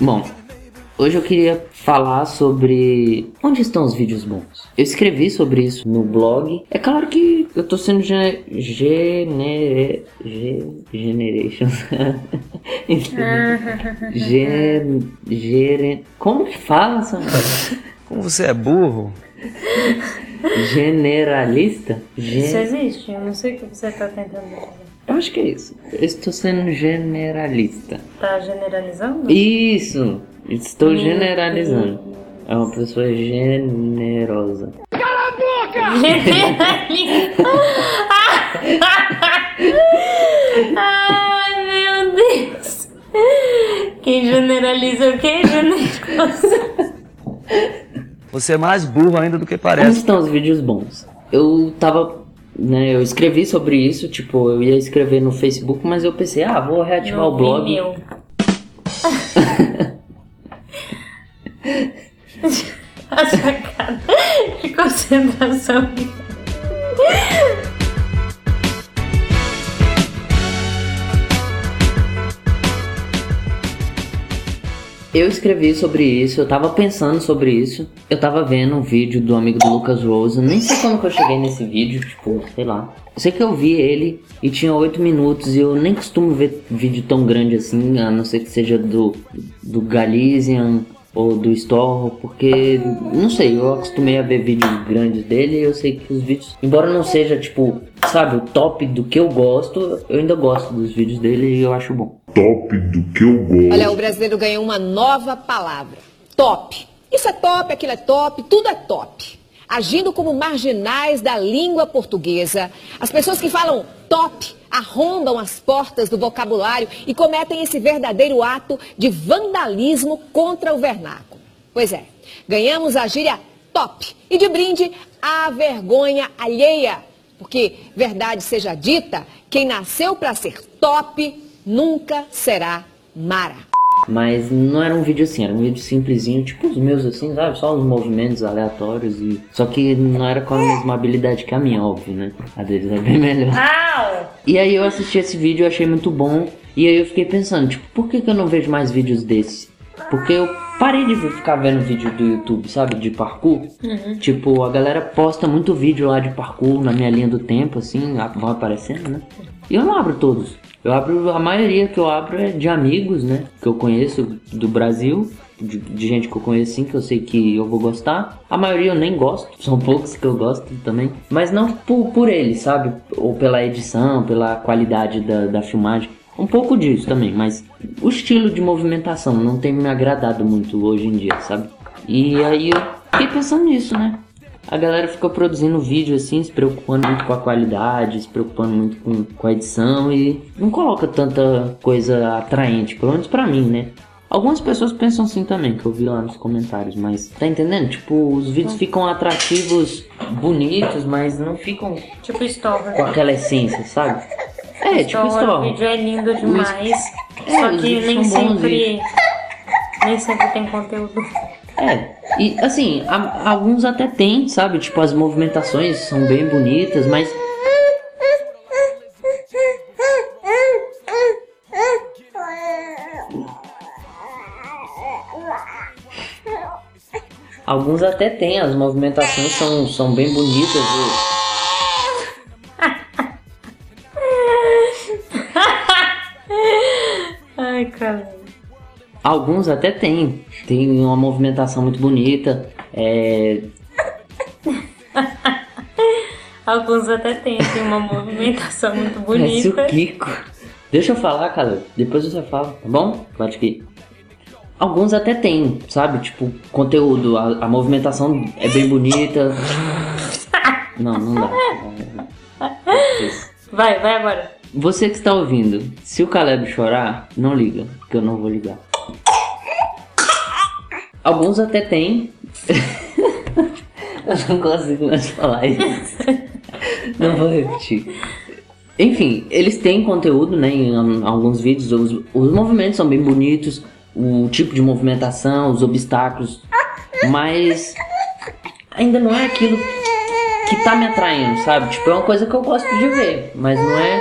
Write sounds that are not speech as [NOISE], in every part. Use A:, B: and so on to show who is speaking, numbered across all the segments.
A: Bom, hoje eu queria falar sobre onde estão os vídeos bons. Eu escrevi sobre isso no blog. É claro que eu tô sendo gene... Genere... Ge- Generation. [LAUGHS] [LAUGHS] Gen... Gere... Como que fala, Samuel? [LAUGHS]
B: Como você é burro?
A: Generalista? Gen-
C: Isso existe, eu não sei o que você tá tentando dizer.
A: Eu acho que é isso. Eu estou sendo generalista.
C: Tá generalizando?
A: Isso! Estou generalizando. É uma pessoa generosa.
C: Generalista! [LAUGHS] Ai, meu Deus! Quem generaliza o quê? Generoso.
B: Você é mais burro ainda do que
A: Onde
B: parece.
A: estão os vídeos bons? Eu tava. Né, eu escrevi sobre isso, tipo, eu ia escrever no Facebook, mas eu pensei, ah, vou reativar o blog.
C: Vimeo. A sua cara de concentração.
A: Eu escrevi sobre isso, eu tava pensando sobre isso. Eu tava vendo um vídeo do amigo do Lucas Rosa. Nem sei como que eu cheguei nesse vídeo, tipo, sei lá. Eu sei que eu vi ele e tinha 8 minutos e eu nem costumo ver vídeo tão grande assim, a não ser que seja do, do Galician ou do Store, porque não sei, eu acostumei a ver vídeos grandes dele e eu sei que os vídeos, embora não seja tipo, sabe, o top do que eu gosto, eu ainda gosto dos vídeos dele e eu acho bom.
D: top do que eu gosto.
E: Olha, o brasileiro ganhou uma nova palavra: top. Isso é top, aquilo é top, tudo é top. Agindo como marginais da língua portuguesa, as pessoas que falam top arrombam as portas do vocabulário e cometem esse verdadeiro ato de vandalismo contra o vernáculo. Pois é, ganhamos a gíria top e de brinde a vergonha alheia. Porque, verdade seja dita, quem nasceu para ser top nunca será Mara.
A: Mas não era um vídeo assim, era um vídeo simplesinho, tipo os meus assim, sabe? Só os movimentos aleatórios e. Só que não era com a mesma habilidade que a minha, óbvio, né? A deles é bem melhor. E aí eu assisti esse vídeo achei muito bom. E aí eu fiquei pensando, tipo, por que, que eu não vejo mais vídeos desse? Porque eu parei de ficar vendo vídeo do YouTube, sabe? De parkour. Tipo, a galera posta muito vídeo lá de parkour na minha linha do tempo, assim, vão aparecendo, né? E eu não abro todos. Eu abro, a maioria que eu abro é de amigos, né? Que eu conheço do Brasil. De, de gente que eu conheço assim, que eu sei que eu vou gostar. A maioria eu nem gosto, [LAUGHS] são poucos que eu gosto também. Mas não por, por eles, sabe? Ou pela edição, pela qualidade da, da filmagem. Um pouco disso também, mas o estilo de movimentação não tem me agradado muito hoje em dia, sabe? E aí eu fiquei pensando nisso, né? A galera ficou produzindo vídeo assim, se preocupando muito com a qualidade, se preocupando muito com, com a edição e não coloca tanta coisa atraente, pelo menos pra mim, né? Algumas pessoas pensam assim também, que eu vi lá nos comentários, mas tá entendendo? Tipo, os vídeos ficam atrativos, bonitos, mas não ficam
C: Tipo Store.
A: com aquela essência, sabe? É, tipo
C: Store, o vídeo é lindo demais.
A: É,
C: Só que nem sempre. Nem sempre tem conteúdo.
A: É, e assim, a- alguns até tem, sabe? Tipo, as movimentações são bem bonitas, mas. Alguns até tem, as movimentações são, são bem bonitas. e- [LAUGHS]
C: Ai, cara.
A: Alguns até tem. Tem uma movimentação muito bonita. É, [LAUGHS]
C: Alguns até têm assim, uma movimentação muito [LAUGHS]
A: Parece o
C: bonita.
A: Kiko. Deixa eu falar, cara. Depois você fala, tá bom? Pode que. Alguns até tem, sabe? Tipo, conteúdo, a, a movimentação é bem bonita. [LAUGHS] Não, não dá.
C: Vai, vai agora.
A: Você que está ouvindo, se o Caleb chorar, não liga, porque eu não vou ligar. Alguns até tem. [LAUGHS] eu não consigo mais falar isso. não vou repetir. Enfim, eles têm conteúdo, né, em alguns vídeos. Os, os movimentos são bem bonitos, o tipo de movimentação, os obstáculos, mas ainda não é aquilo que tá me atraindo, sabe? Tipo, é uma coisa que eu gosto de ver, mas não é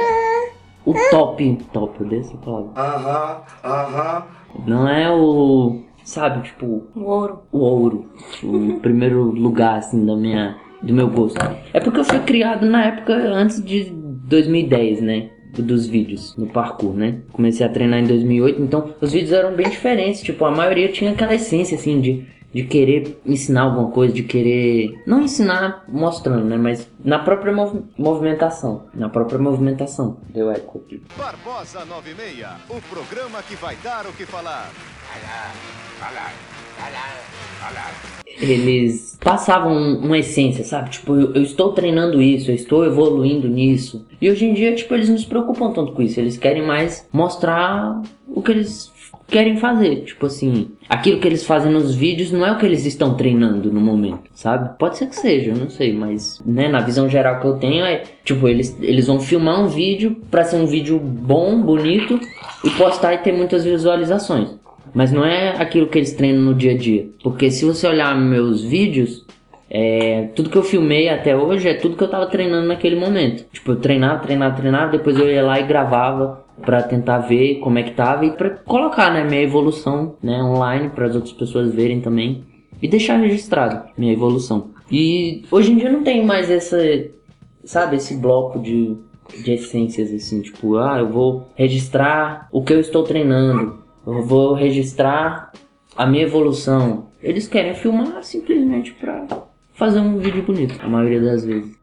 A: o top, top, eu dei essa palavra.
F: Aham, aham.
A: Não é o, sabe, tipo,
C: O ouro.
A: o ouro, o [LAUGHS] primeiro lugar, assim, da minha, do meu gosto. É porque eu fui criado na época antes de 2010, né? Dos vídeos no parkour, né? Comecei a treinar em 2008, então os vídeos eram bem diferentes. Tipo, a maioria tinha aquela essência, assim, de, de querer ensinar alguma coisa, de querer. Não ensinar mostrando, né? Mas na própria mov- movimentação. Na própria movimentação. Deu eco aqui.
G: Barbosa 96, o programa que vai dar o que falar.
A: eles passavam uma essência, sabe? Tipo, eu, eu estou treinando isso, eu estou evoluindo nisso. E hoje em dia, tipo, eles não se preocupam tanto com isso. Eles querem mais mostrar o que eles querem fazer. Tipo assim, aquilo que eles fazem nos vídeos não é o que eles estão treinando no momento, sabe? Pode ser que seja, não sei, mas, né, na visão geral que eu tenho é, tipo, eles, eles vão filmar um vídeo pra ser um vídeo bom, bonito e postar e ter muitas visualizações. Mas não é aquilo que eles treinam no dia a dia. Porque se você olhar meus vídeos, é, tudo que eu filmei até hoje é tudo que eu tava treinando naquele momento. Tipo, eu treinava, treinava, treinava, depois eu ia lá e gravava pra tentar ver como é que tava e pra colocar, né, minha evolução, né, online para as outras pessoas verem também e deixar registrado minha evolução. E hoje em dia não tem mais essa, sabe, esse bloco de de essências assim, tipo, ah, eu vou registrar o que eu estou treinando, eu vou registrar a minha evolução. Eles querem filmar simplesmente pra fazer um vídeo bonito, a maioria das vezes.